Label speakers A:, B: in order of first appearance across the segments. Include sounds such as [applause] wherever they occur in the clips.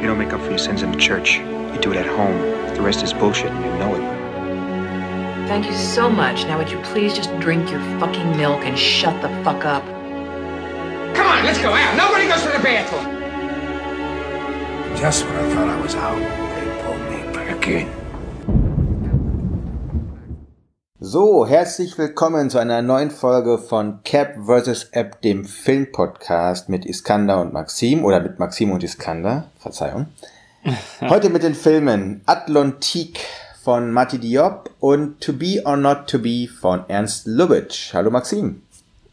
A: You don't make up for your sins in the church. You do it at home. The rest is bullshit and you know it.
B: Thank you so much. Now would you please just drink your fucking milk and shut the fuck up?
C: Come on, let's go out. Nobody goes to the bathroom.
D: Just when I thought I was out, they pulled me back in.
E: So, herzlich willkommen zu einer neuen Folge von Cap vs. App, dem Filmpodcast mit Iskander und Maxim oder mit Maxim und Iskander, Verzeihung. [laughs] Heute mit den Filmen Atlantique von Mati Diop und To Be or Not To Be von Ernst Lubitsch. Hallo Maxim.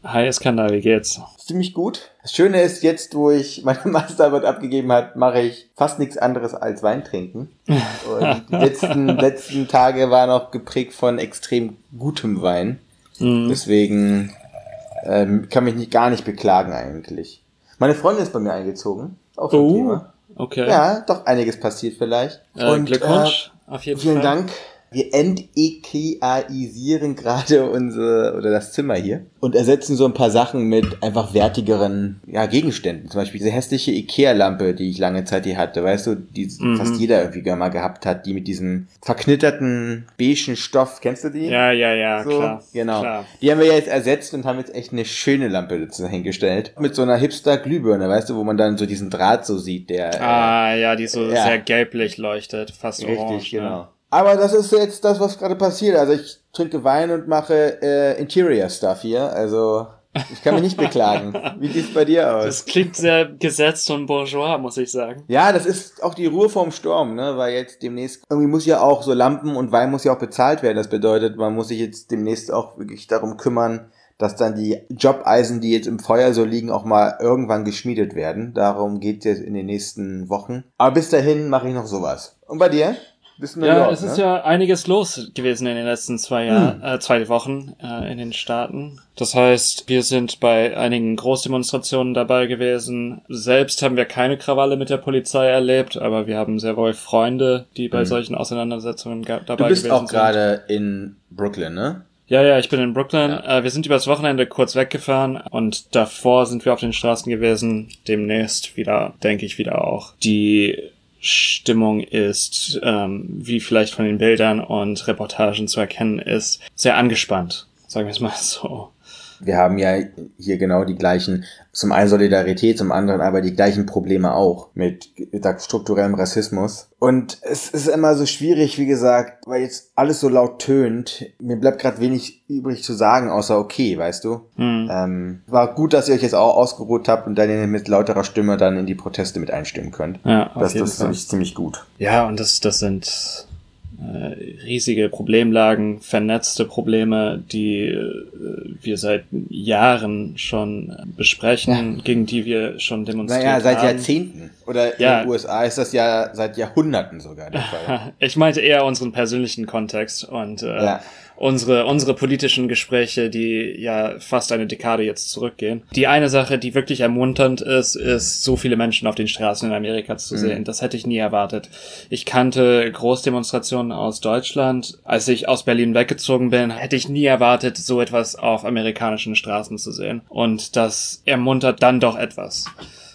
F: Hi Iskander, wie geht's?
E: Ziemlich gut. Das Schöne ist, jetzt wo ich [laughs] meine Masterarbeit abgegeben habe, mache ich fast nichts anderes als Wein trinken. [laughs] Und die letzten, letzten Tage waren auch geprägt von extrem gutem Wein.
F: Mhm.
E: Deswegen ähm, kann mich nicht, gar nicht beklagen eigentlich. Meine Freundin ist bei mir eingezogen. Auch so
F: Oh,
E: Thema.
F: okay.
E: Ja, doch einiges passiert vielleicht.
F: Äh, Glückwunsch, auf jeden
E: Vielen
F: Fall.
E: Dank. Wir entekiaisieren gerade unsere oder das Zimmer hier und ersetzen so ein paar Sachen mit einfach wertigeren ja, Gegenständen. Zum Beispiel diese hässliche Ikea-Lampe, die ich lange Zeit hier hatte, weißt du, die
F: Mhm.
E: fast jeder irgendwie mal gehabt hat, die mit diesem verknitterten beigen Stoff. Kennst du die?
F: Ja, ja, ja,
E: so,
F: klar.
E: Genau.
F: Klar.
E: Die haben wir jetzt ersetzt und haben jetzt echt eine schöne Lampe dazu hingestellt. Mit so einer Hipster-Glühbirne, weißt du, wo man dann so diesen Draht so sieht, der. äh,
F: Ah, ja, die so
E: Ja.
F: sehr gelblich leuchtet, fast
E: Richtig,
F: orange.
E: genau.
F: Ne?
E: Aber das ist jetzt das, was gerade passiert. Also ich trinke Wein und mache äh, Interior Stuff hier. Also ich kann mich nicht beklagen. [laughs] Wie sieht's bei dir aus?
F: Das klingt sehr gesetzt und bourgeois, muss ich sagen.
E: ja, das ist auch die Ruhe vorm Sturm, ne? Weil jetzt demnächst irgendwie muss ja auch so Lampen und Wein muss ja auch bezahlt werden. Das bedeutet, man muss sich jetzt demnächst auch wirklich darum kümmern, dass dann die Jobeisen, die jetzt im Feuer so liegen, auch mal irgendwann geschmiedet werden. Darum geht's jetzt in den nächsten Wochen. Aber bis dahin mache ich noch sowas. Und bei dir? In New
F: Ja,
E: York,
F: es ist
E: ne?
F: ja einiges los gewesen in den letzten zwei Jahren, äh, zwei Wochen äh, in den Staaten. Das heißt, wir sind bei einigen Großdemonstrationen dabei gewesen. Selbst haben wir keine Krawalle mit der Polizei erlebt, aber wir haben sehr wohl Freunde, die bei solchen Auseinandersetzungen dabei
E: Du bist
F: gewesen
E: auch
F: sind.
E: gerade in Brooklyn, ne?
F: Ja, ja, ich bin in Brooklyn. Äh, wir sind übers Wochenende kurz weggefahren und davor sind wir auf den Straßen gewesen. Demnächst wieder, denke ich, wieder auch. Die Stimmung ist, ähm, wie vielleicht von den Bildern und Reportagen zu erkennen ist, sehr angespannt. Sagen wir es mal [laughs] so.
E: Wir haben ja hier genau die gleichen, zum einen Solidarität, zum anderen aber die gleichen Probleme auch mit mit strukturellem Rassismus. Und es ist immer so schwierig, wie gesagt, weil jetzt alles so laut tönt. Mir bleibt gerade wenig übrig zu sagen, außer okay, weißt du.
F: Hm.
E: Ähm, war gut, dass ihr euch jetzt auch ausgeruht habt und dann mit lauterer Stimme dann in die Proteste mit einstimmen könnt.
F: Ja,
E: das das finde ich ziemlich gut.
F: Ja, und das, das sind riesige Problemlagen, vernetzte Probleme, die äh, wir seit Jahren schon äh, besprechen, gegen die wir schon demonstriert
E: Naja, seit
F: haben.
E: Jahrzehnten. Oder
F: Ja.
E: in den USA ist das ja seit Jahrhunderten sogar der [laughs] Fall.
F: Ich meinte eher unseren persönlichen Kontext und äh,
E: Ja.
F: Unsere, unsere politischen Gespräche, die ja fast eine Dekade jetzt zurückgehen. Die eine Sache, die wirklich ermunternd ist, ist, so viele Menschen auf den Straßen in Amerika
E: Mhm.
F: zu sehen. Das hätte ich nie erwartet. Ich kannte Großdemonstrationen aus Deutschland. Als ich aus Berlin weggezogen bin, hätte ich nie erwartet, so etwas auf amerikanischen Straßen zu sehen. Und das ermuntert dann doch etwas.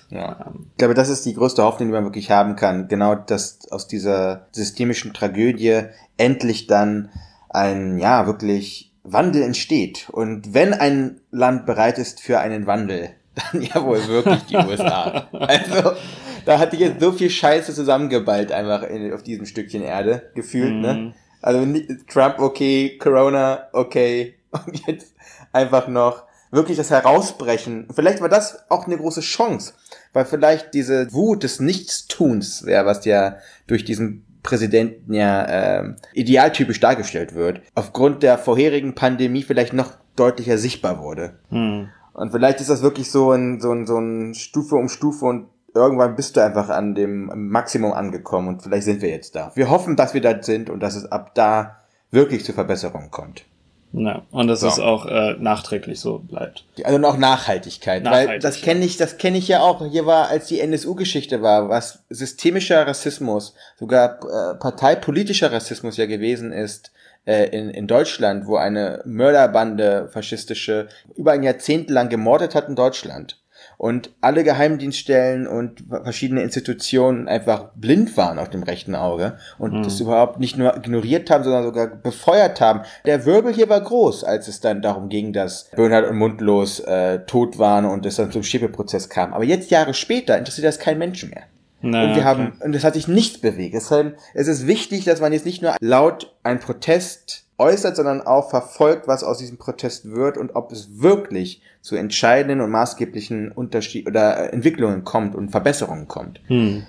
E: Ja. Ich glaube, das ist die größte Hoffnung, die man wirklich haben kann. Genau, dass aus dieser systemischen Tragödie endlich dann ein, ja, wirklich Wandel entsteht. Und wenn ein Land bereit ist für einen Wandel, [laughs] dann ja wohl wirklich die USA. [laughs] Also, da hat sich jetzt so viel Scheiße zusammengeballt einfach in, auf diesem Stückchen Erde, gefühlt,
F: Mhm.
E: ne? Also ni- Trump okay, Corona okay [laughs] und jetzt einfach noch wirklich das Herausbrechen. Vielleicht war das auch eine große Chance, weil vielleicht diese Wut des Nichtstuns wäre, was ja durch diesen Präsidenten ja ähm, idealtypisch dargestellt wird, aufgrund der vorherigen Pandemie vielleicht noch deutlicher sichtbar wurde.
F: Hm.
E: Und vielleicht ist das wirklich so ein, so ein, so ein Stufe um Stufe und irgendwann bist du einfach an dem Maximum angekommen und vielleicht sind wir jetzt da. Wir hoffen, dass wir da sind und dass es ab da wirklich zu Verbesserungen kommt.
F: Ja, und dass
E: So.
F: es auch äh, nachträglich so bleibt.
E: Also auch Nachhaltigkeit, weil
F: Nachhaltig,
E: das kenne ich, das kenne ich ja auch. Hier war, als die NSU-Geschichte war, was systemischer Rassismus, sogar äh, parteipolitischer Rassismus ja gewesen ist äh, in, in Deutschland, wo eine Mörderbande faschistische über ein Jahrzehnt lang gemordet hat in Deutschland. Und alle Geheimdienststellen und verschiedene Institutionen einfach blind waren auf dem rechten Auge und
F: Mhm.
E: das überhaupt nicht nur ignoriert haben, sondern sogar befeuert haben. Der Wirbel hier war groß, als es dann darum ging, dass Bernhard und Mundlos äh, tot waren und es dann zum Schiebeprozess kam. Aber jetzt Jahre später interessiert das kein Menschen mehr.
F: Na,
E: Und wir
F: okay.
E: haben, und es hat sich nichts bewegt. Deshalb es ist wichtig, dass man jetzt nicht nur laut einen Protest äußert, sondern auch verfolgt, was aus diesem Protest wird und ob es wirklich zu entscheidenden und maßgeblichen Unterschied oder äh, Entwicklungen kommt und Verbesserungen kommt.
F: Hm.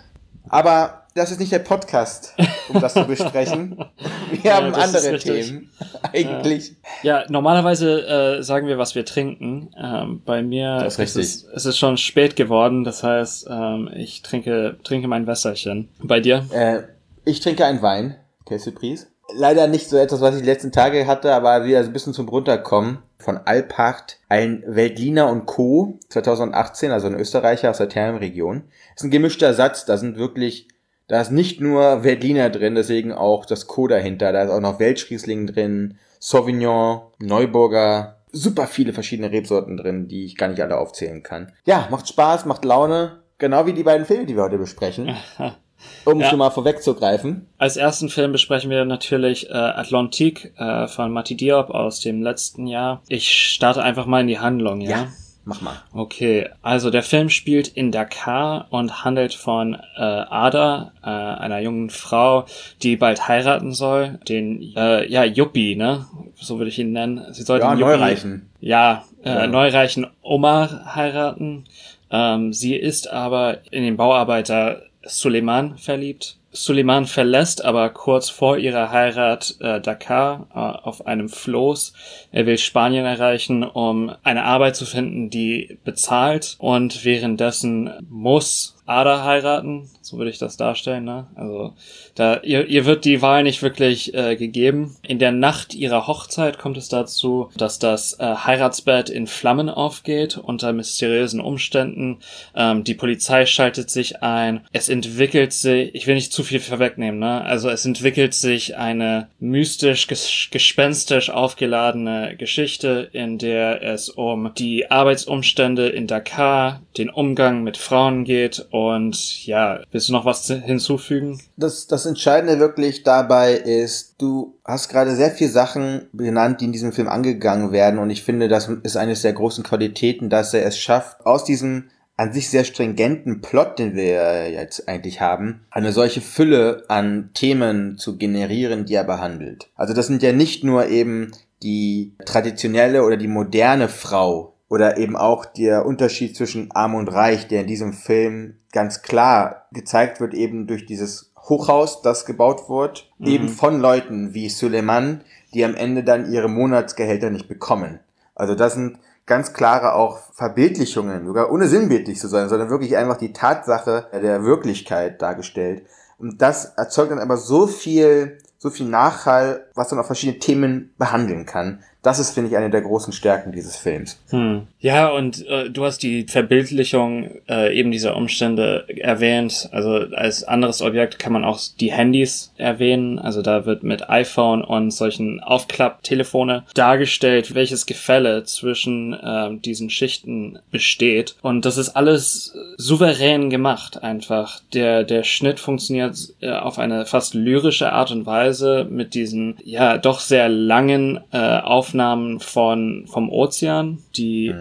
E: Aber das ist nicht der Podcast, um das zu besprechen. [laughs] Wir
F: Ja,
E: haben
F: ist
E: andere. Themen. [laughs] Eigentlich.
F: Ja, normalerweise äh, sagen wir, was wir trinken. Ähm, bei mir
E: ist richtig.
F: Es, es ist schon spät geworden, das heißt, ähm, ich trinke, trinke mein Wässerchen. Bei dir?
E: Äh, ich trinke einen Wein, Kesselpries. Leider nicht so etwas, was ich die letzten Tage hatte, aber wieder ein bisschen zum Runterkommen. Von Alpacht, ein Veltliner und Co. 2018, also ein Österreicher aus der Thermenregion. Ist ein gemischter Satz, da sind wirklich, da ist nicht nur Veltliner drin, deswegen auch das Co. dahinter. Da ist auch noch Weltschriesling drin, Sauvignon, Neuburger, super viele verschiedene Rebsorten drin, die ich gar nicht alle aufzählen kann. Ja, macht Spaß, macht Laune, genau wie die beiden Filme, die wir heute besprechen. [laughs] Um
F: Ja.
E: schon mal vorwegzugreifen.
F: Als ersten Film besprechen wir natürlich äh, Atlantique äh, von Mati Diop aus dem letzten Jahr. Ich starte einfach mal in die Handlung, ja?
E: Mach mal.
F: Okay, also der Film spielt in Dakar und handelt von äh, Ada, äh, einer jungen Frau, die bald heiraten soll. Den, äh, ja, Yuppie, ne? So würde ich ihn nennen. Sie soll
E: Ja,
F: den Yuppie-
E: Neureichen.
F: Ja, äh,
E: Ja.
F: neureichen Omar heiraten. Ähm, sie ist aber in den Bauarbeiter Suleiman verliebt. Suleiman verlässt aber kurz vor ihrer Heirat äh, Dakar äh, auf einem Floß. Er will Spanien erreichen, um eine Arbeit zu finden, die bezahlt und währenddessen muss Ada heiraten, so würde ich das darstellen, ne? Also da ihr, ihr wird die Wahl nicht wirklich äh, gegeben. In der Nacht ihrer Hochzeit kommt es dazu, dass das äh, Heiratsbett in Flammen aufgeht unter mysteriösen Umständen. Ähm, die Polizei schaltet sich ein. Es entwickelt sich, ich will nicht zu viel vorwegnehmen, ne? Also es entwickelt sich eine mystisch, ges gespenstisch aufgeladene Geschichte, in der es um die Arbeitsumstände in Dakar, den Umgang mit Frauen geht und ja, willst du noch was zu- hinzufügen?
E: Das, das Entscheidende wirklich dabei ist, du hast gerade sehr viele Sachen genannt, die in diesem Film angegangen werden und ich finde, das ist eines der großen Qualitäten, dass er es schafft, aus diesem an sich sehr stringenten Plot, den wir jetzt eigentlich haben, eine solche Fülle an Themen zu generieren, die er behandelt. Also das sind ja nicht nur eben die traditionelle oder die moderne Frau oder eben auch der Unterschied zwischen Arm und Reich, der in diesem Film ganz klar gezeigt wird, eben durch dieses Hochhaus, das gebaut wird,
F: Mhm.
E: eben von Leuten wie Suleiman, die am Ende dann ihre Monatsgehälter nicht bekommen. Also das sind ganz klare auch Verbildlichungen, sogar ohne sinnbildlich zu sein, sondern wirklich einfach die Tatsache der Wirklichkeit dargestellt. Und das erzeugt dann aber so viel, so viel Nachhall, was dann auch verschiedene Themen behandeln kann. Das ist, finde ich, eine der großen Stärken dieses Films.
F: Hm. Ja, und äh, du hast die Verbildlichung äh, eben dieser Umstände erwähnt. Also als anderes Objekt kann man auch die Handys erwähnen. Also da wird mit iPhone und solchen Aufklapptelefone dargestellt, welches Gefälle zwischen äh, diesen Schichten besteht. Und das ist alles souverän gemacht einfach. Der, der Schnitt funktioniert äh, auf eine fast lyrische Art und Weise mit diesen, ja, doch sehr langen äh, Aufnahmen von, vom Ozean, die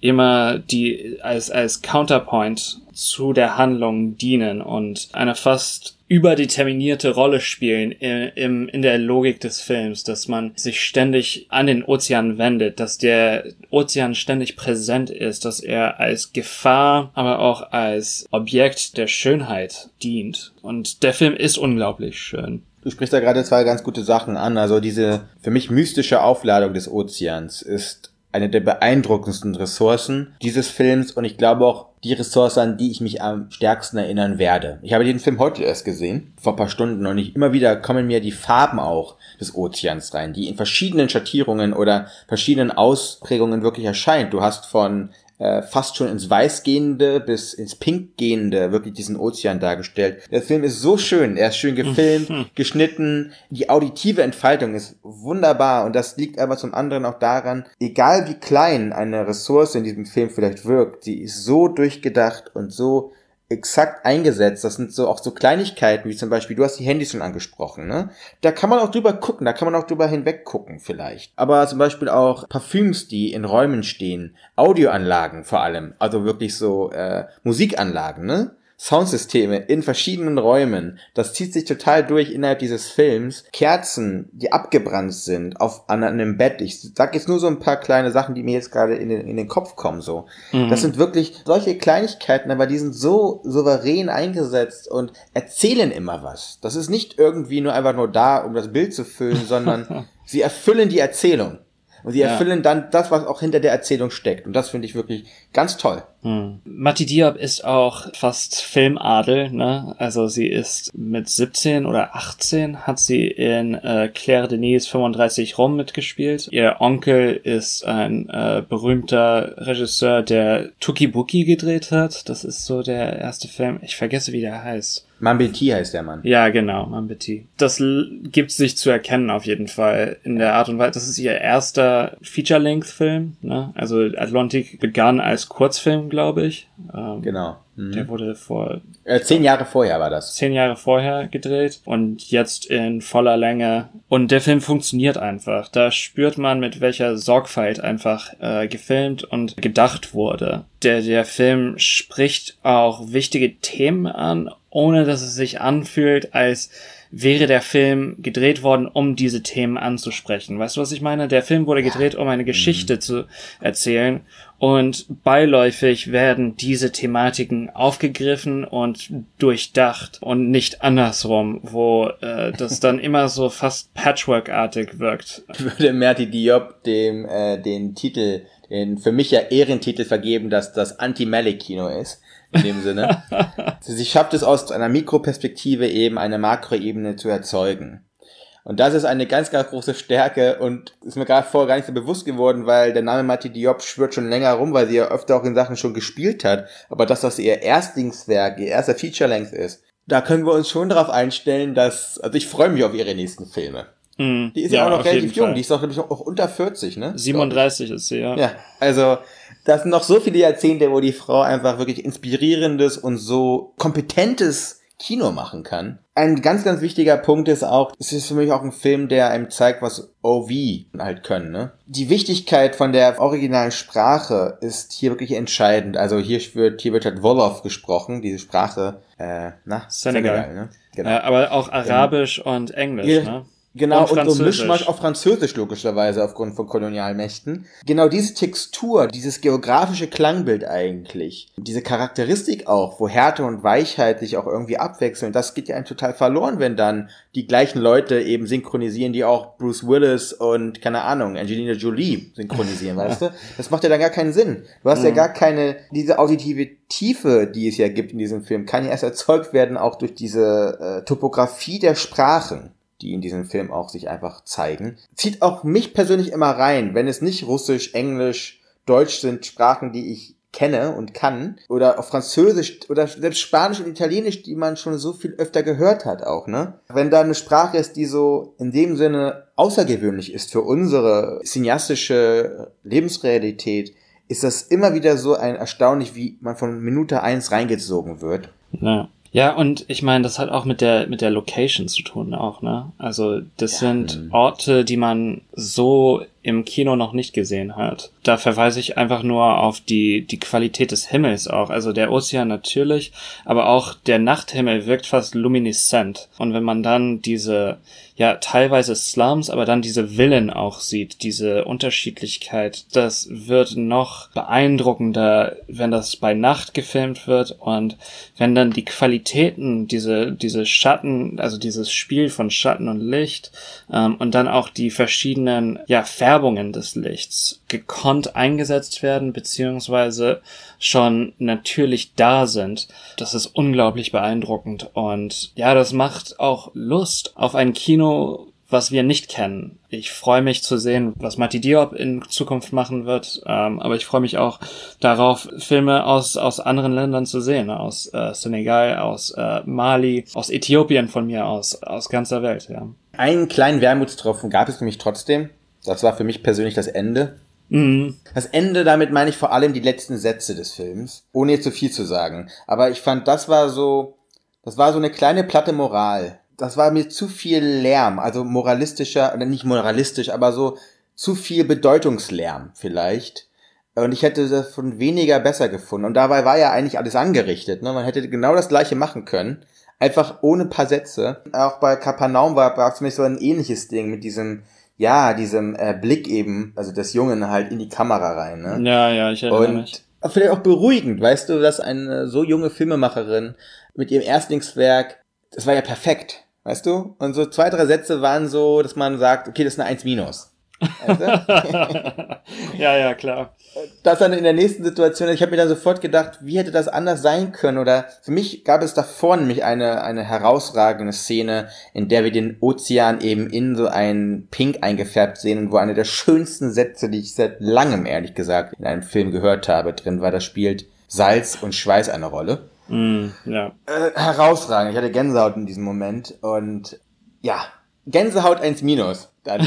F: immer die als, als Counterpoint zu der Handlung dienen und eine fast überdeterminierte Rolle spielen in, im, in der Logik des Films, dass man sich ständig an den Ozean wendet, dass der Ozean ständig präsent ist, dass er als Gefahr, aber auch als Objekt der Schönheit dient. Und der Film ist unglaublich schön.
E: Du sprichst da gerade zwei ganz gute Sachen an. Also diese für mich mystische Aufladung des Ozeans ist eine der beeindruckendsten Ressourcen dieses Films und ich glaube auch die Ressource, an die ich mich am stärksten erinnern werde. Ich habe den Film heute erst gesehen, vor ein paar Stunden, und ich, immer wieder kommen mir die Farben auch des Ozeans rein, die in verschiedenen Schattierungen oder verschiedenen Ausprägungen wirklich erscheint. Du hast von äh, fast schon ins Weiß gehende bis ins Pink gehende wirklich diesen Ozean dargestellt. Der Film ist so schön, er ist schön gefilmt, [laughs] geschnitten, die auditive Entfaltung ist wunderbar und das liegt aber zum anderen auch daran, egal wie klein eine Ressource in diesem Film vielleicht wirkt, sie ist so durchgedacht und so exakt eingesetzt. Das sind so auch so Kleinigkeiten, wie zum Beispiel, du hast die Handys schon angesprochen, ne? Da kann man auch drüber gucken, da kann man auch drüber hinweg gucken vielleicht. Aber zum Beispiel auch Parfüms, die in Räumen stehen, Audioanlagen vor allem, also wirklich so äh, Musikanlagen, ne? Soundsysteme in verschiedenen Räumen. Das zieht sich total durch innerhalb dieses Films. Kerzen, die abgebrannt sind auf an einem Bett. Ich sag jetzt nur so ein paar kleine Sachen, die mir jetzt gerade in den, in den Kopf kommen. So,
F: Mhm.
E: das sind wirklich solche Kleinigkeiten, aber die sind so souverän eingesetzt und erzählen immer was. Das ist nicht irgendwie nur einfach nur da, um das Bild zu füllen, [laughs] sondern sie erfüllen die Erzählung. Und sie
F: Ja.
E: erfüllen dann das, was auch hinter der Erzählung steckt. Und das finde ich wirklich ganz toll.
F: Hm. Mati Diop ist auch fast Filmadel, ne? Also sie ist mit 17 oder 18 hat sie in äh, Claire Denis 35 Rum mitgespielt. Ihr Onkel ist ein äh, berühmter Regisseur, der Tuki Buki gedreht hat. Das ist so der erste Film. Ich vergesse, wie der heißt.
E: Mambeti heißt der Mann.
F: Ja, genau, Mambiti. Das gibt sich zu erkennen auf jeden Fall in der Art und Weise. Das ist ihr erster Feature-Length-Film. Ne? Also Atlantic begann als Kurzfilm, glaube ich. Ähm,
E: Genau. Mhm.
F: Der wurde vor
E: Äh, zehn Jahre vorher war das.
F: zehn Jahre vorher gedreht und jetzt in voller Länge. Und der Film funktioniert einfach. Da spürt man, mit welcher Sorgfalt einfach äh, gefilmt und gedacht wurde. Der, der Film spricht auch wichtige Themen an, ohne dass es sich anfühlt, als wäre der Film gedreht worden, um diese Themen anzusprechen. Weißt du, was ich meine? Der Film wurde gedreht, um eine Geschichte zu erzählen und beiläufig werden diese Thematiken aufgegriffen und durchdacht und nicht andersrum, wo äh, das dann [laughs] immer so fast Patchwork-artig wirkt.
E: Würde Merti Diop dem äh, den Titel, den für mich ja Ehrentitel vergeben, dass das Anti-Malik-Kino ist. In dem Sinne. Sie schafft es aus einer Mikroperspektive eben eine Makroebene zu erzeugen. Und das ist eine ganz, ganz große Stärke und ist mir gerade vorher gar nicht so bewusst geworden, weil der Name Mati Diop schwirrt schon länger rum, weil sie ja öfter auch in Sachen schon gespielt hat. Aber dass das ihr Erstlingswerk, ihr erster Feature-Length ist, da können wir uns schon darauf einstellen, dass, also ich freue mich auf ihre nächsten Filme.
F: Hm,
E: Die ist ja, auch noch relativ jung,
F: Fall.
E: die ist doch, ich, auch unter 40, ne?
F: 37 ist sie, ja.
E: Ja, also das sind noch so viele Jahrzehnte, wo die Frau einfach wirklich inspirierendes und so kompetentes Kino machen kann. Ein ganz, ganz wichtiger Punkt ist auch, es ist für mich auch ein Film, der einem zeigt, was OV halt können. Ne? Die Wichtigkeit von der originalen Sprache ist hier wirklich entscheidend. Also hier wird, hier wird halt Wolof gesprochen, diese Sprache, äh, na,
F: Senegal.
E: ne? Genau.
F: Äh, aber auch Arabisch und Englisch,
E: Ja.
F: ne?
E: Genau,
F: Und
E: und, so. Mischmasch auf Französisch logischerweise aufgrund von Kolonialmächten. Genau diese Textur, dieses geografische Klangbild eigentlich, diese Charakteristik auch, wo Härte und Weichheit sich auch irgendwie abwechseln, das geht ja einem total verloren, wenn dann die gleichen Leute eben synchronisieren, die auch Bruce Willis und, keine Ahnung, Angelina Jolie synchronisieren, [laughs] weißt du? Das macht ja dann gar keinen Sinn. Du hast ja gar keine, diese auditive Tiefe, die es ja gibt in diesem Film, kann ja erst erzeugt werden auch durch diese äh, Topografie der Sprachen die in diesem Film auch sich einfach zeigen. Zieht auch mich persönlich immer rein, wenn es nicht Russisch, Englisch, Deutsch sind Sprachen, die ich kenne und kann oder auch Französisch oder selbst Spanisch und Italienisch, die man schon so viel öfter gehört hat auch, ne? Wenn da eine Sprache ist, die so in dem Sinne außergewöhnlich ist für unsere cineastische Lebensrealität, ist das immer wieder so ein erstaunlich, wie man von Minute eins reingezogen wird.
F: Ja. Ja, und ich meine, das hat auch mit der mit der Location zu tun auch, ne? Also das sind Orte, die man so im Kino noch nicht gesehen hat. Da verweise ich einfach nur auf die die Qualität des Himmels auch. Also der Ozean natürlich, aber auch der Nachthimmel wirkt fast lumineszent. Und wenn man dann diese ja teilweise Slums, aber dann diese Villen auch sieht, diese Unterschiedlichkeit, das wird noch beeindruckender, wenn das bei Nacht gefilmt wird und wenn dann die Qualitäten, diese diese Schatten, also dieses Spiel von Schatten und Licht ähm, und dann auch die verschiedenen ja Färbungen des Lichts gekonnt eingesetzt werden beziehungsweise schon natürlich da sind. Das ist unglaublich beeindruckend und ja, das macht auch Lust auf ein Kino was wir nicht kennen. Ich freue mich zu sehen, was Mati Diop in Zukunft machen wird, ähm, aber ich freue mich auch darauf, Filme aus, aus anderen Ländern zu sehen, aus äh, Senegal, aus äh, Mali, aus Äthiopien von mir aus, aus ganzer Welt, ja.
E: Einen kleinen Wermutstropfen gab es nämlich trotzdem. Das war für mich persönlich das Ende.
F: Mhm.
E: Das Ende, damit meine ich vor allem die letzten Sätze des Films, ohne jetzt zu viel zu sagen. Aber ich fand, das war so, das war so eine kleine platte Moral. Das war mir zu viel Lärm, also moralistischer, oder nicht moralistisch, aber so zu viel Bedeutungslärm vielleicht. Und ich hätte das von weniger besser gefunden. Und dabei war ja eigentlich alles angerichtet. Ne? Man hätte genau das gleiche machen können. Einfach ohne paar Sätze. Auch bei Kapernaum war es für mich so ein ähnliches Ding mit diesem, ja, diesem äh, Blick eben, also des Jungen halt in die Kamera rein. Ne?
F: Ja, ja, ich erinnere mich.
E: Und vielleicht auch beruhigend, weißt du, dass eine so junge Filmemacherin mit ihrem Erstlingswerk, das war ja perfekt, weißt du? Und so zwei, drei Sätze waren so, dass man sagt, okay, das ist eine 1 minus. Du? [laughs]
F: ja, ja, klar.
E: das dann in der nächsten Situation, ich habe mir dann sofort gedacht, wie hätte das anders sein können? Oder für mich gab es davor nämlich eine, eine herausragende Szene, in der wir den Ozean eben in so ein Pink eingefärbt sehen und wo eine der schönsten Sätze, die ich seit langem, ehrlich gesagt, in einem Film gehört habe, drin war, da spielt Salz und Schweiß eine Rolle.
F: Mm, ja.
E: Äh, herausragend. Ich hatte Gänsehaut in diesem Moment und ja, Gänsehaut 1 minus. Dann. [laughs]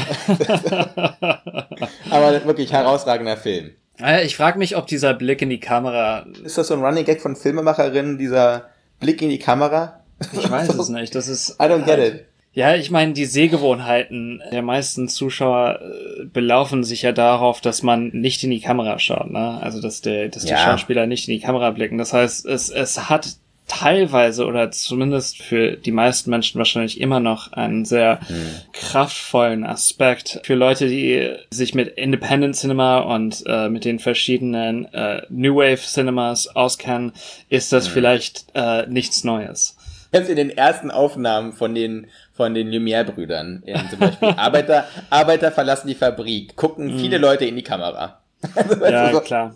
E: Aber wirklich herausragender Film.
F: Äh, Ich frage mich, ob dieser Blick in die Kamera,
E: Ist das so ein Running Gag von Filmemacherinnen, dieser Blick in die Kamera?
F: ich weiß [laughs] es nicht, das ist...
E: I don't get it.
F: Ja, ich meine, die Sehgewohnheiten der meisten Zuschauer äh, belaufen sich ja darauf, dass man nicht in die Kamera schaut, ne? Also dass der, dass die
E: Ja.
F: Schauspieler nicht in die Kamera blicken. Das heißt, es, es hat teilweise oder zumindest für die meisten Menschen wahrscheinlich immer noch einen sehr kraftvollen Aspekt für Leute, die sich mit Independent Cinema und äh, mit den verschiedenen äh, New Wave Cinemas auskennen, ist das vielleicht äh, nichts Neues.
E: Jetzt in den ersten Aufnahmen von den von den Lumière-Brüdern, zum Beispiel [laughs] Arbeiter, Arbeiter verlassen die Fabrik, gucken viele Leute in die Kamera. [laughs]
F: Ja,
E: so-
F: klar.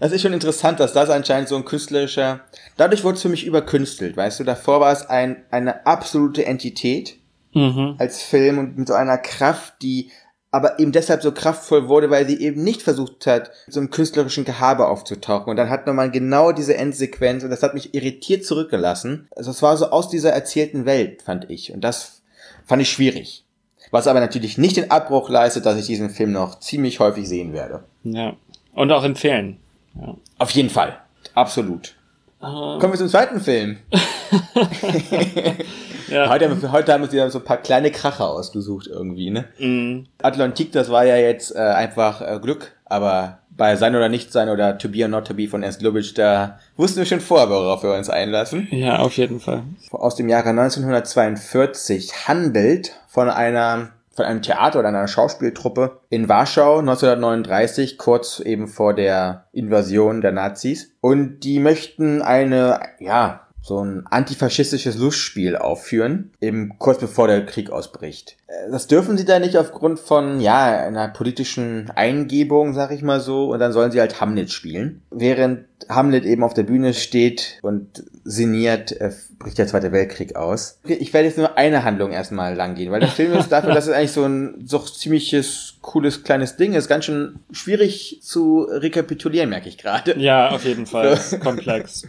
E: Das ist schon interessant, dass das anscheinend so ein künstlerischer. Dadurch wurde es für mich überkünstelt, weißt du. Davor war es ein, eine absolute Entität
F: Mhm.
E: als Film und mit so einer Kraft, die aber eben deshalb so kraftvoll wurde, weil sie eben nicht versucht hat, so einem künstlerischen Gehabe aufzutauchen. Und dann hat man genau diese Endsequenz und das hat mich irritiert zurückgelassen. Also es war so aus dieser erzählten Welt, fand ich. Und das fand ich schwierig. Was aber natürlich nicht den Abbruch leistet, dass ich diesen Film noch ziemlich häufig sehen werde.
F: Ja. Und auch empfehlen. Ja.
E: Auf jeden Fall. Absolut. Kommen wir zum zweiten Film. [laughs] [laughs]
F: Ja.
E: Heute, haben wir- heute haben wir uns wieder so ein paar kleine Kracher ausgesucht irgendwie, ne?
F: Mhm.
E: Atlantik, das war ja jetzt äh, einfach äh, Glück, aber bei Sein oder Nicht Sein oder To Be or Not To Be von Ernst Lubitsch, da wussten wir schon vorher, worauf wir uns einlassen.
F: Ja, auf jeden Fall.
E: Aus dem Jahre 1942 handelt von einer von einem Theater oder einer Schauspieltruppe in Warschau 1939, kurz eben vor der Invasion der Nazis. Und die möchten eine, ja, so ein antifaschistisches Lustspiel aufführen, eben kurz bevor der Krieg ausbricht. Äh, Das dürfen sie da nicht aufgrund von, ja, einer politischen Eingebung, sag ich mal so, und dann sollen sie halt Hamlet spielen. Während Hamlet eben auf der Bühne steht und sinniert, äh, bricht der Zweite Weltkrieg aus. Ich werde jetzt nur eine Handlung erstmal lang gehen, weil der Film ist dafür, dass es eigentlich so ein so ziemliches, cooles, kleines Ding ist, ganz schön schwierig zu rekapitulieren, merke ich gerade.
F: Ja, auf jeden Fall. Ist komplex.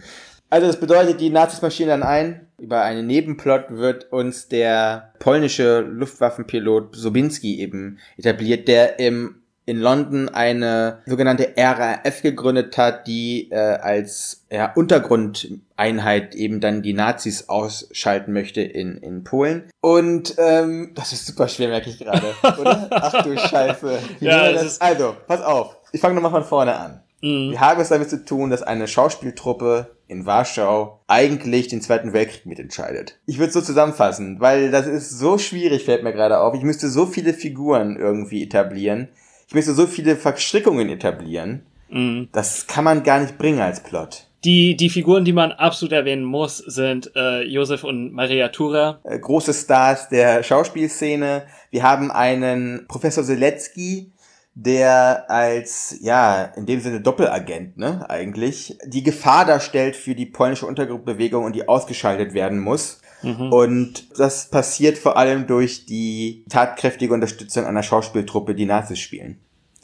E: Also das bedeutet, die Nazis marschieren dann ein. Über einen Nebenplot wird uns der polnische Luftwaffenpilot Sobinski eben etabliert, der im in London eine sogenannte RAF gegründet hat, die äh, als ja, Untergrundeinheit eben dann die Nazis ausschalten möchte in, in Polen. Und ähm, das ist super schwer, merke ich gerade, oder? Ach du [laughs] Scheiße.
F: Ja,
E: das-
F: ist-
E: also, pass auf. Ich fange nochmal von vorne an.
F: Mhm.
E: Wir haben es damit zu tun, dass eine Schauspieltruppe in Warschau eigentlich den Zweiten Weltkrieg mitentscheidet. Ich würde es so zusammenfassen, weil das ist so schwierig, fällt mir gerade auf. Ich müsste so viele Figuren irgendwie etablieren. Ich müsste so viele Verstrickungen etablieren.
F: Mhm.
E: Das kann man gar nicht bringen als Plot.
F: Die, die Figuren, die man absolut erwähnen muss, sind äh, Josef und Maria Tura.
E: Äh, große Stars der Schauspielszene. Wir haben einen Professor Selecki, der als, ja, in dem Sinne Doppelagent, ne, eigentlich, die Gefahr darstellt für die polnische Untergrundbewegung und die ausgeschaltet werden muss. Mhm. Und das passiert vor allem durch die tatkräftige Unterstützung einer Schauspieltruppe, die Nazis spielen.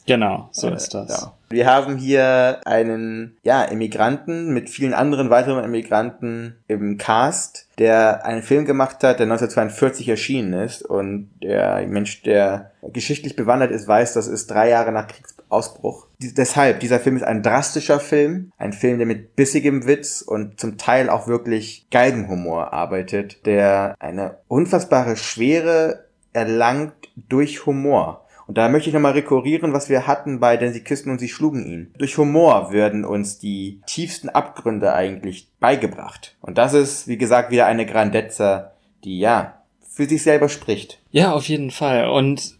F: Genau, so äh, ist das.
E: Ja. Wir haben hier einen, ja, Immigranten mit vielen anderen weiteren Immigranten im Cast, der einen Film gemacht hat, der 1942 erschienen ist und der Mensch, der geschichtlich bewandert ist, weiß, das ist drei Jahre nach Kriegsausbruch. Die, deshalb, dieser Film ist ein drastischer Film, ein Film, der mit bissigem Witz und zum Teil auch wirklich Galgenhumor arbeitet, der eine unfassbare Schwere erlangt durch Humor. Und da möchte ich nochmal rekurrieren, was wir hatten bei Denn sie küssten und sie schlugen ihn. Durch Humor werden uns die tiefsten Abgründe eigentlich beigebracht. Und das ist, wie gesagt, wieder eine Grandezza, die ja für sich selber spricht.
F: Ja, auf jeden Fall. Und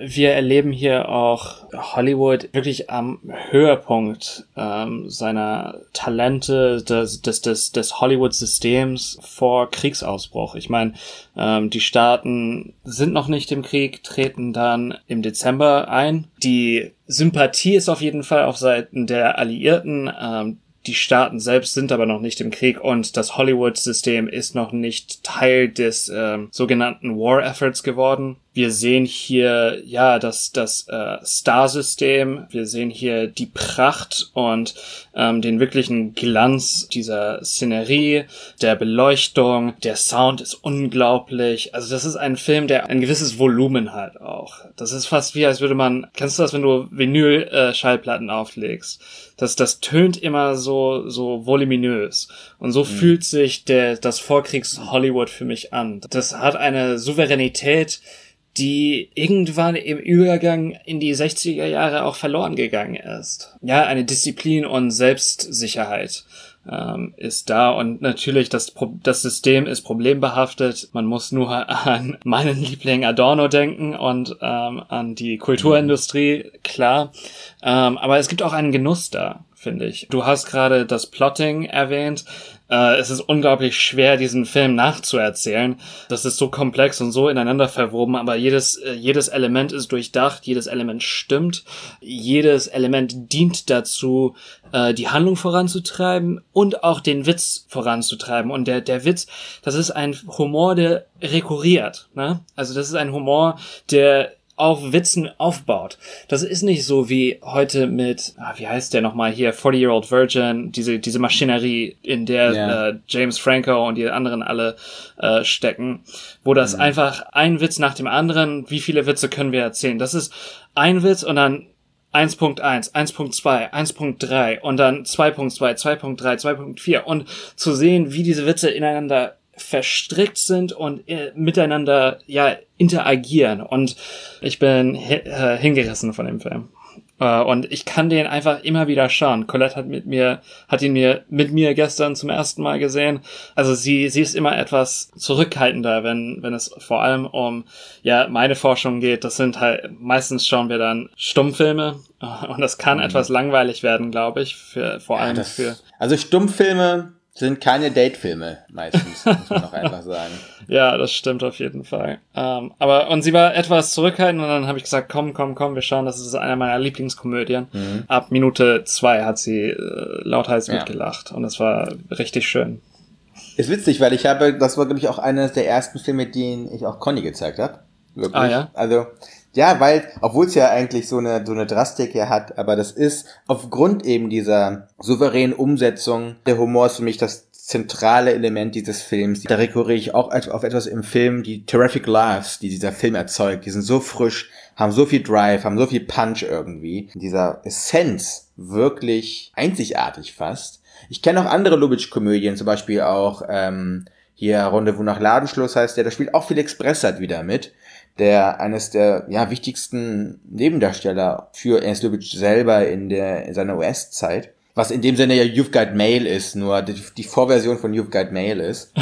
F: wir erleben hier auch Hollywood wirklich am Höhepunkt ähm, seiner Talente des, des, des, des Hollywood-Systems vor Kriegsausbruch. Ich meine, ähm, die Staaten sind noch nicht im Krieg, treten dann im Dezember ein. Die Sympathie ist auf jeden Fall auf Seiten der Alliierten. Ähm, die Staaten selbst sind aber noch nicht im Krieg und das Hollywood-System ist noch nicht Teil des ähm, sogenannten War Efforts geworden. Wir sehen hier ja das das äh, Star-System. Wir sehen hier die Pracht und ähm, den wirklichen Glanz dieser Szenerie, der Beleuchtung. Der Sound ist unglaublich. Also das ist ein Film, der ein gewisses Volumen hat auch. Das ist fast wie als würde man. Kennst du das, wenn du Vinyl-Schallplatten äh, auflegst? Das das tönt immer so so voluminös und so mhm. fühlt sich der das Vorkriegs Hollywood für mich an. Das hat eine Souveränität die irgendwann im Übergang in die 60er Jahre auch verloren gegangen ist. Ja, eine Disziplin und Selbstsicherheit ähm, ist da und natürlich das, das System ist problembehaftet. Man muss nur an meinen Liebling Adorno denken und ähm, an die Kulturindustrie, klar. Ähm, aber es gibt auch einen Genuss da finde ich. Du hast gerade das Plotting erwähnt. Äh, es ist unglaublich schwer, diesen Film nachzuerzählen. Das ist so komplex und so ineinander verwoben, aber jedes, äh, jedes Element ist durchdacht, jedes Element stimmt, jedes Element dient dazu, äh, die Handlung voranzutreiben und auch den Witz voranzutreiben. Und der, der Witz, das ist ein Humor, der rekurriert. Ne? Also das ist ein Humor, der auf Witzen aufbaut. Das ist nicht so wie heute mit, ah, wie heißt der nochmal hier, 40-Year-Old Virgin, diese, diese Maschinerie, in der yeah. äh, James Franco und die anderen alle äh, stecken, wo das mhm. einfach ein Witz nach dem anderen, wie viele Witze können wir erzählen? Das ist ein Witz und dann 1.1, 1.2, 1.3 und dann 2.2, 2.3, 2.4 und zu sehen, wie diese Witze ineinander verstrickt sind und äh, miteinander ja interagieren und ich bin äh, hingerissen von dem Film. Uh, und ich kann den einfach immer wieder schauen. Colette hat mit mir, hat ihn mir mit mir gestern zum ersten Mal gesehen. Also sie, sie ist immer etwas zurückhaltender, wenn, wenn es vor allem um ja meine Forschung geht. Das sind halt meistens schauen wir dann Stummfilme [laughs] und das kann mhm. etwas langweilig werden, glaube ich, für vor allem ja, das, für.
E: Also Stummfilme sind keine Datefilme meistens, muss man noch [laughs] einfach sagen.
F: Ja, das stimmt auf jeden Fall. Ähm, aber und sie war etwas zurückhaltend und dann habe ich gesagt, komm, komm, komm, wir schauen, das ist einer meiner Lieblingskomödien. Mhm. Ab Minute zwei hat sie äh, lauthals ja. mitgelacht und das war richtig schön.
E: Ist witzig, weil ich habe, das war glaube ich auch eines der ersten Filme, den ich auch Conny gezeigt habe. Wirklich. Ah ja. Also ja, weil, obwohl es ja eigentlich so eine, so eine Drastik hier hat, aber das ist aufgrund eben dieser souveränen Umsetzung, der Humor ist für mich das zentrale Element dieses Films. Da rekurriere ich auch auf etwas im Film, die Terrific Laughs, die dieser Film erzeugt. Die sind so frisch, haben so viel Drive, haben so viel Punch irgendwie. Dieser Essenz wirklich einzigartig fast. Ich kenne auch andere Lubitsch-Komödien, zum Beispiel auch ähm, hier Rendezvous nach Ladenschluss heißt der, da spielt auch viel Expressat wieder mit der eines der ja, wichtigsten Nebendarsteller für Ernst Lubitsch selber in, der, in seiner US-Zeit. Was in dem Sinne ja You've Got Mail ist, nur die, die Vorversion von You've Got Mail ist.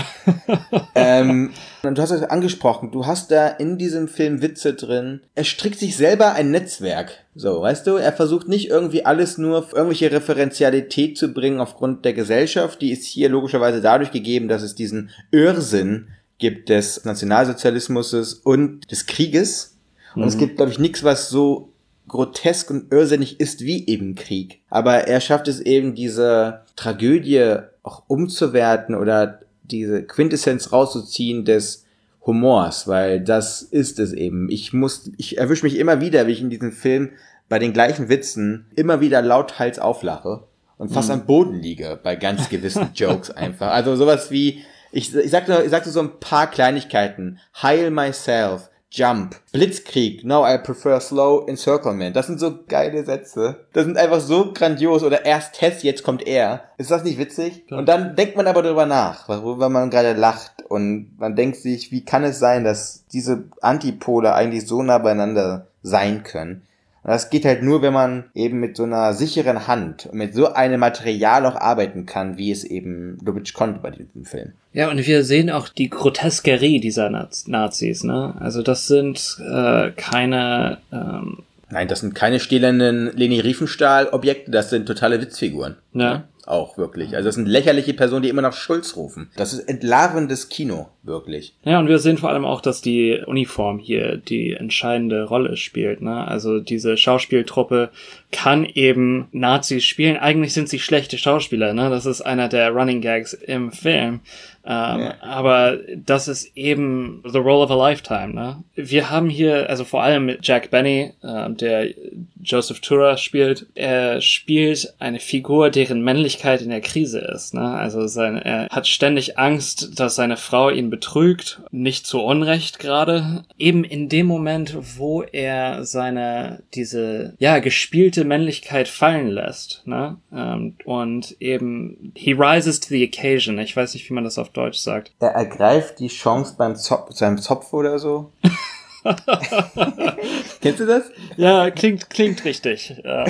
E: [laughs] ähm, und du hast es angesprochen, du hast da in diesem Film Witze drin. Er strickt sich selber ein Netzwerk. So, weißt du, er versucht nicht irgendwie alles nur auf irgendwelche Referenzialität zu bringen aufgrund der Gesellschaft. Die ist hier logischerweise dadurch gegeben, dass es diesen Irrsinn gibt des Nationalsozialismus und des Krieges. Und mhm. es gibt, glaube ich, nichts, was so grotesk und irrsinnig ist wie eben Krieg. Aber er schafft es eben, diese Tragödie auch umzuwerten oder diese Quintessenz rauszuziehen des Humors, weil das ist es eben. Ich muss, ich erwische mich immer wieder, wie ich in diesem Film bei den gleichen Witzen immer wieder lauthals auflache und fast
F: Mhm.
E: am Boden liege bei ganz gewissen [laughs] Jokes einfach. Also sowas wie, ich, ich sag nur, ich sag nur so ein paar Kleinigkeiten. Heil myself. Jump. Blitzkrieg. No, I prefer slow encirclement. Das sind so geile Sätze. Das sind einfach so grandios. Oder erst Tess, jetzt kommt er. Ist das nicht witzig?
F: Klar.
E: Und dann denkt man aber darüber nach, worüber man gerade lacht. Und man denkt sich, wie kann es sein, dass diese Antipole eigentlich so nah beieinander sein können? Und das geht halt nur, wenn man eben mit so einer sicheren Hand und mit so einem Material auch arbeiten kann, wie es eben Lubitsch konnte bei diesem Film.
F: Ja, und wir sehen auch die Groteskerie dieser Naz Nazis, ne? Also das sind äh, keine ähm,
E: Nein, das sind keine stählernen Leni Riefenstahl-Objekte, das sind totale Witzfiguren.
F: Ja.
E: Auch wirklich. Also das sind lächerliche Personen, die immer nach Schulz rufen. Das ist entlarvendes Kino, wirklich.
F: Ja, und wir sehen vor allem auch, dass die Uniform hier die entscheidende Rolle spielt. Ne? Also diese Schauspieltruppe kann eben Nazis spielen. Eigentlich sind sie schlechte Schauspieler. Ne? Das ist einer der Running Gags im Film. Ähm,
E: Ja.
F: Aber das ist eben the role of a lifetime. Ne? Wir haben hier, also vor allem mit Jack Benny, äh, der Joseph Tura spielt, er spielt eine Figur, deren Männlichkeit in der Krise ist. Ne? Also sein, er hat ständig Angst, dass seine Frau ihn betrügt, nicht zu Unrecht gerade. Eben in dem Moment, wo er seine diese ja gespielte Männlichkeit fallen lässt, ne? Ähm, und eben he rises to the occasion. Ich weiß nicht, wie man das auf Deutsch sagt.
E: Er ergreift die Chance beim Zopf, seinem Zopf oder so. [laughs] [laughs] Kennst du das?
F: Ja, klingt klingt richtig. Ähm,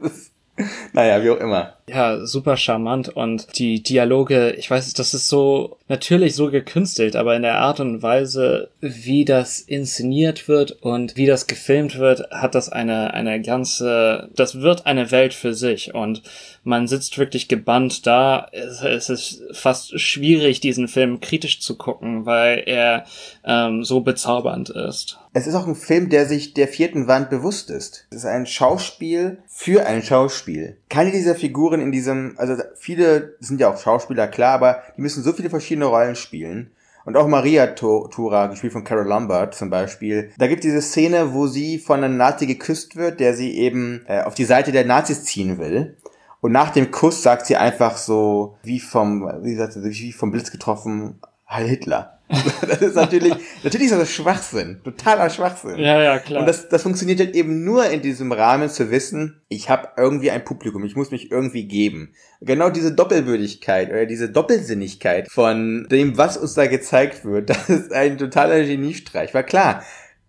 F: [laughs] [laughs]
E: naja, wie auch immer.
F: Ja, super charmant und die Dialoge, ich weiß, das ist so natürlich so gekünstelt, aber in der Art und Weise, wie das inszeniert wird und wie das gefilmt wird, hat das eine eine ganze, das wird eine Welt für sich und man sitzt wirklich gebannt da. Es, ist fast schwierig, diesen Film kritisch zu gucken, weil er ähm, so bezaubernd ist.
E: Es ist auch ein Film, der sich der vierten Wand bewusst ist. Es ist ein Schauspiel für ein Schauspiel. Keine dieser Figuren in diesem, also viele sind ja auch Schauspieler, klar, aber die müssen so viele verschiedene Rollen spielen. Und auch Maria Tura, gespielt von Carol Lombard zum Beispiel. Da gibt diese Szene, wo sie von einem Nazi geküsst wird, der sie eben äh, auf die Seite der Nazis ziehen will. Und nach dem Kuss sagt sie einfach so, wie vom, wie sagt sie, wie vom Blitz getroffen, Heil Hitler. [laughs] Das ist natürlich, natürlich ist das Schwachsinn, totaler Schwachsinn.
F: Ja, ja, klar.
E: Und das, das funktioniert halt eben nur in diesem Rahmen zu wissen, ich habe irgendwie ein Publikum, ich muss mich irgendwie geben. Genau diese Doppelwürdigkeit oder diese Doppelsinnigkeit von dem, was uns da gezeigt wird, [laughs] das ist ein totaler Geniestreich. War klar,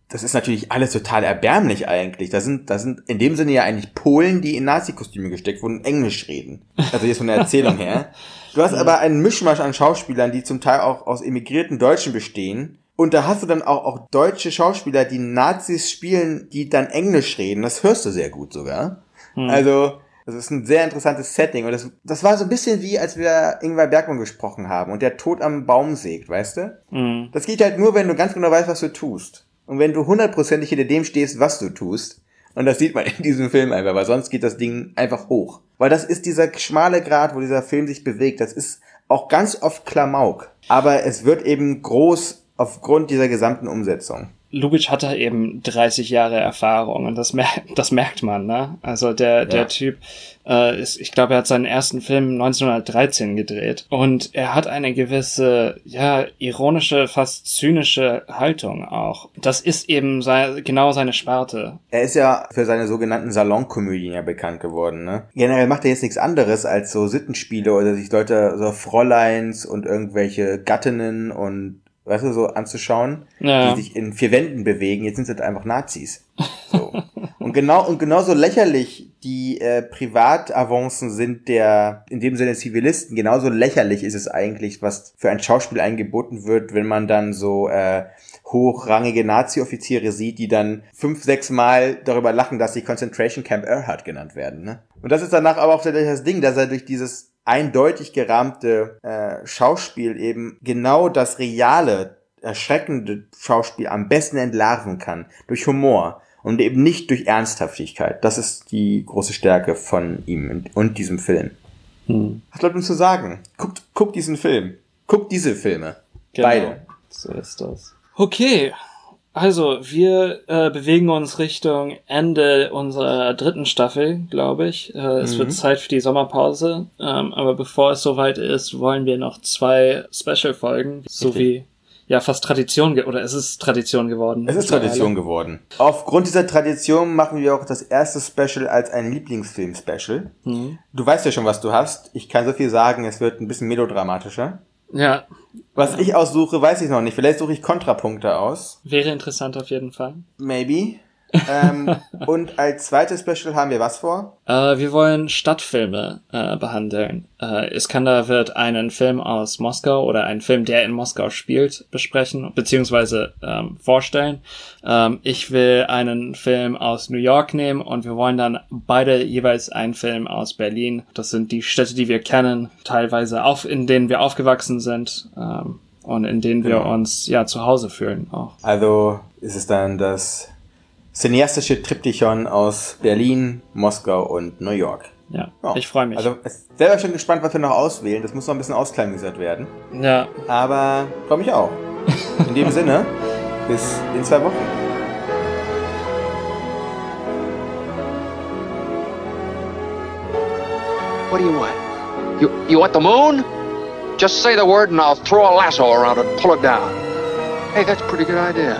E: das ist natürlich alles total erbärmlich eigentlich. Da sind, da sind in dem Sinne ja eigentlich Polen, die in Nazi-Kostüme gesteckt wurden und Englisch reden. Also jetzt von der Erzählung her. [laughs] Du hast aber einen Mischmasch an Schauspielern, die zum Teil auch aus emigrierten Deutschen bestehen. Und da hast du dann auch, auch deutsche Schauspieler, die Nazis spielen, die dann Englisch reden. Das hörst du sehr gut sogar. Also, das ist ein sehr interessantes Setting. Und das, das war so ein bisschen wie, als wir Ingvar Bergmann gesprochen haben und der Tod am Baum sägt, weißt du?
F: Mhm.
E: Das geht halt nur, wenn du ganz genau weißt, was du tust. Und wenn du hundertprozentig hinter dem stehst, was du tust. Und das sieht man in diesem Film einfach, weil sonst geht das Ding einfach hoch. Weil das ist dieser schmale Grad, wo dieser Film sich bewegt. Das ist auch ganz oft Klamauk. Aber es wird eben groß aufgrund dieser gesamten Umsetzung.
F: Lubitsch hatte eben 30 Jahre Erfahrung und das, mer [laughs] das merkt man, ne? Also der, der
E: Ja.
F: Typ äh, ist, ich glaube, er hat seinen ersten Film 1913 gedreht und er hat eine gewisse, ja, ironische, fast zynische Haltung auch. Das ist eben sei, genau seine Sparte.
E: Er ist ja für seine sogenannten Salonkomödien ja bekannt geworden, ne? Generell macht er jetzt nichts anderes als so Sittenspiele oder sich Leute, so Fräuleins und irgendwelche Gattinnen und weißt du, so anzuschauen,
F: Ja.
E: die sich in vier Wänden bewegen. Jetzt sind sie halt einfach Nazis. So. [laughs] und genau, und genauso lächerlich die äh, Privatavancen sind der, in dem Sinne Zivilisten, genauso lächerlich ist es eigentlich, was für ein Schauspiel eingeboten wird, wenn man dann so äh, hochrangige Nazi-Offiziere sieht, die dann fünf, sechs Mal darüber lachen, dass sie Concentration Camp Earhart genannt werden. Ne? Und das ist danach aber auch tatsächlich das Ding, dass er durch dieses eindeutig gerahmte äh, Schauspiel eben genau das reale, erschreckende Schauspiel am besten entlarven kann. Durch Humor. Und eben nicht durch Ernsthaftigkeit. Das ist die große Stärke von ihm und, und diesem Film.
F: Hm.
E: Was bleibt uns zu sagen? Guckt, guckt diesen Film. Guckt diese Filme.
F: Genau.
E: Beide.
F: So ist das. Okay. Also, wir äh, bewegen uns Richtung Ende unserer dritten Staffel, glaube ich. Äh, es
E: Mhm.
F: wird Zeit für die Sommerpause. Ähm, aber bevor es soweit ist, wollen wir noch zwei Special-Folgen, so
E: Richtig.
F: wie ja fast Tradition ge oder es ist Tradition geworden.
E: Es ist Tradition geworden. Aufgrund dieser Tradition machen wir auch das erste Special als ein Lieblingsfilm-Special.
F: Mhm.
E: Du weißt ja schon, was du hast. Ich kann so viel sagen, es wird ein bisschen melodramatischer.
F: Ja,
E: Was ich aussuche, weiß ich noch nicht. Vielleicht suche ich Kontrapunkte aus.
F: wäre interessant auf jeden Fall.
E: Maybe. Ähm, und als zweites Special haben wir was vor?
F: Äh, wir wollen Stadtfilme äh, behandeln. Äh, Iskander wird einen Film aus Moskau oder einen Film, der in Moskau spielt, besprechen beziehungsweise ähm, vorstellen. Ähm, ich will einen Film aus New York nehmen und wir wollen dann beide jeweils einen Film aus Berlin. Das sind die Städte, die wir kennen, teilweise auf, in denen wir aufgewachsen sind ähm, und in denen wir
E: Genau.
F: uns ja zu Hause fühlen auch.
E: Also ist es dann das cineastische Triptychon aus Berlin, Moskau und New York.
F: Ja,
E: Ja.
F: ich freue mich.
E: Also ich bin selber schon gespannt, was wir noch auswählen. Das muss noch ein bisschen ausklamüsert werden.
F: ja,
E: Aber freue mich auch. In dem Sinne, [laughs] bis in zwei Wochen.
C: What do you want? You you want the moon? Just say the word and I'll throw a lasso around it and pull it down. Hey, that's a pretty good idea.